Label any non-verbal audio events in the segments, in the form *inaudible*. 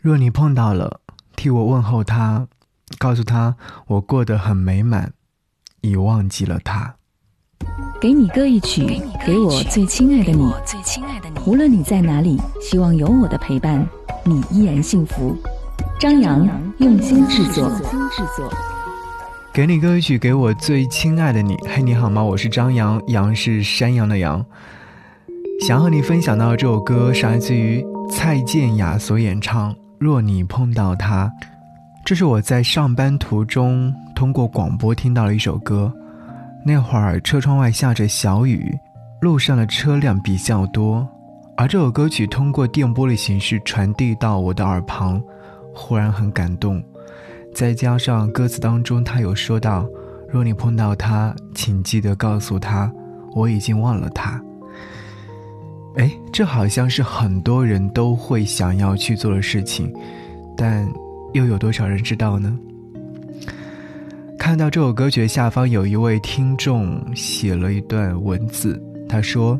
若你碰到了，替我问候他，告诉他我过得很美满，已忘记了他。给你歌一曲，给我最亲爱的你。无论你在哪里，希望有我的陪伴，你依然幸福。张扬用心制作。给你歌一曲，给我最亲爱的你。嘿，你好吗？我是张扬，杨是山羊的羊。想和你分享到这首歌是来自于蔡健雅所演唱。若你碰到他，这是我在上班途中通过广播听到了一首歌。那会儿车窗外下着小雨，路上的车辆比较多，而这首歌曲通过电波的形式传递到我的耳旁，忽然很感动。再加上歌词当中他有说到：“若你碰到他，请记得告诉他，我已经忘了他。”哎，这好像是很多人都会想要去做的事情，但又有多少人知道呢？看到这首歌曲下方有一位听众写了一段文字，他说：“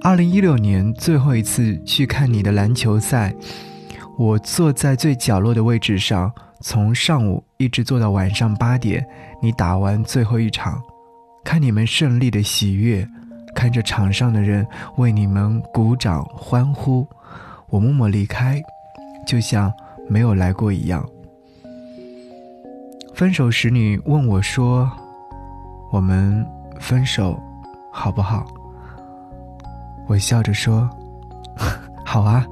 二零一六年最后一次去看你的篮球赛，我坐在最角落的位置上，从上午一直坐到晚上八点，你打完最后一场，看你们胜利的喜悦。”看着场上的人为你们鼓掌欢呼，我默默离开，就像没有来过一样。分手时你问我说：“我们分手好不好？”我笑着说：“ *laughs* 好啊。”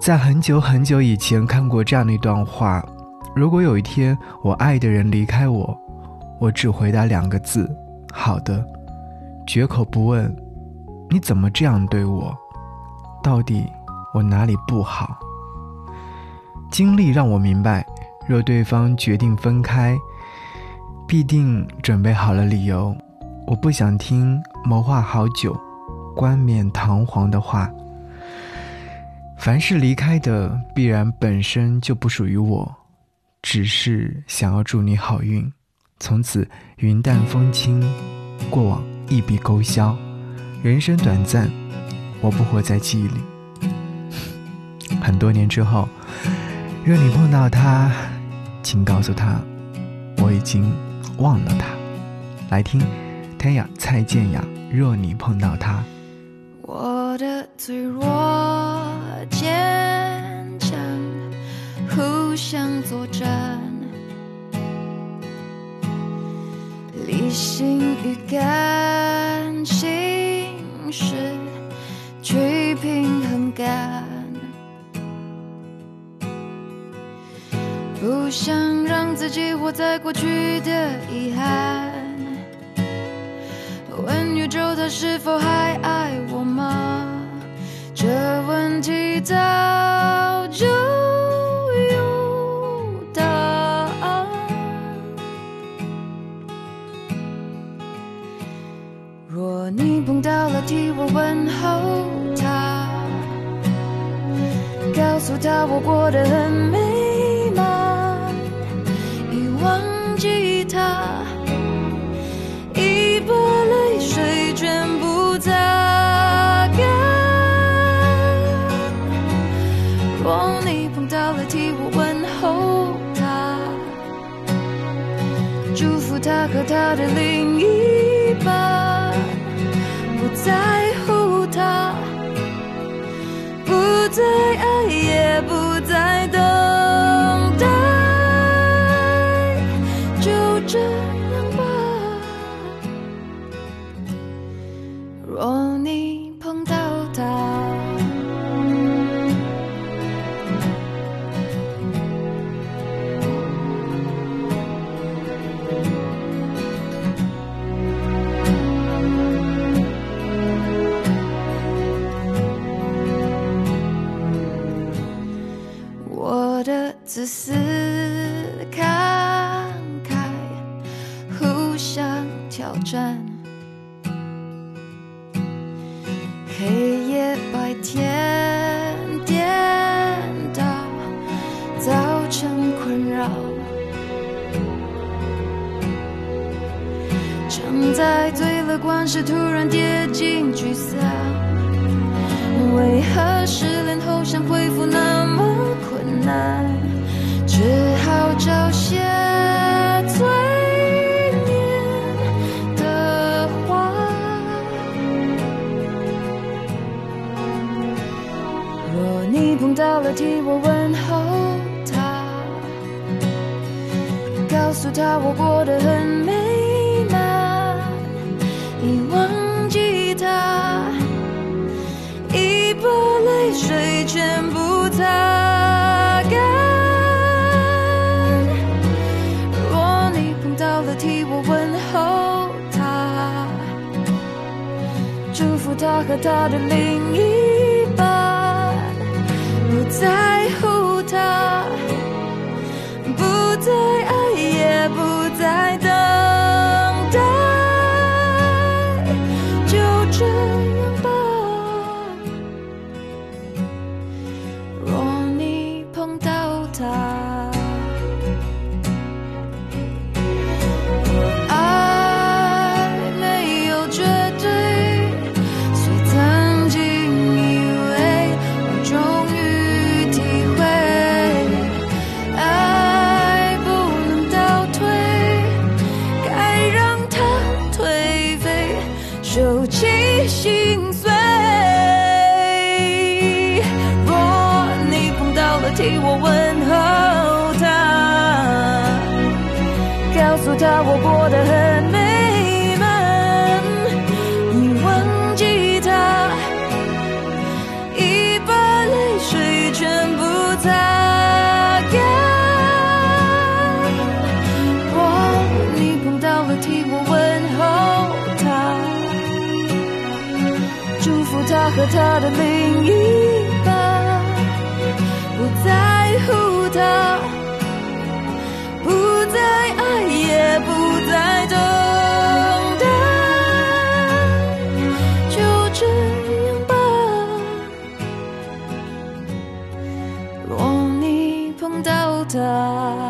在很久很久以前看过这样的一段话：如果有一天我爱的人离开我，我只回答两个字：“好的。”绝口不问，你怎么这样对我？到底我哪里不好？经历让我明白，若对方决定分开，必定准备好了理由。我不想听谋划好久、冠冕堂皇的话。凡是离开的，必然本身就不属于我，只是想要祝你好运，从此云淡风轻，过往。一笔勾销，人生短暂，我不活在记忆里。*laughs* 很多年之后，若你碰到他，请告诉他，我已经忘了他。来听，天雅蔡健雅。若你碰到他，我的脆弱坚强，互相作战。理性与感失去平衡感，不想让自己活在过去的遗憾。问宇宙，他是否还爱我吗？这问题的诉他我过得很美满，已忘记他，已把泪水全部擦干。若你碰到了，替我问候他，祝福他和他的另一再爱，也不再等。自私慷慨，互相挑战，黑夜白天颠倒，造成困扰。正在最乐观时，突然跌进沮丧。若你碰到了，替我问候他，告诉他我过得很美满，已忘记他，已把泪水全部擦干。若你碰到了，替我问候他，祝福他和他的另一，在替我问候他。告诉他我过得很美满，已忘记他，已把泪水全部擦干。若你碰到了，替我问候他，祝福他和他的另一半，不在乎他。不再爱，也不再等待，就这样吧。若你碰到他，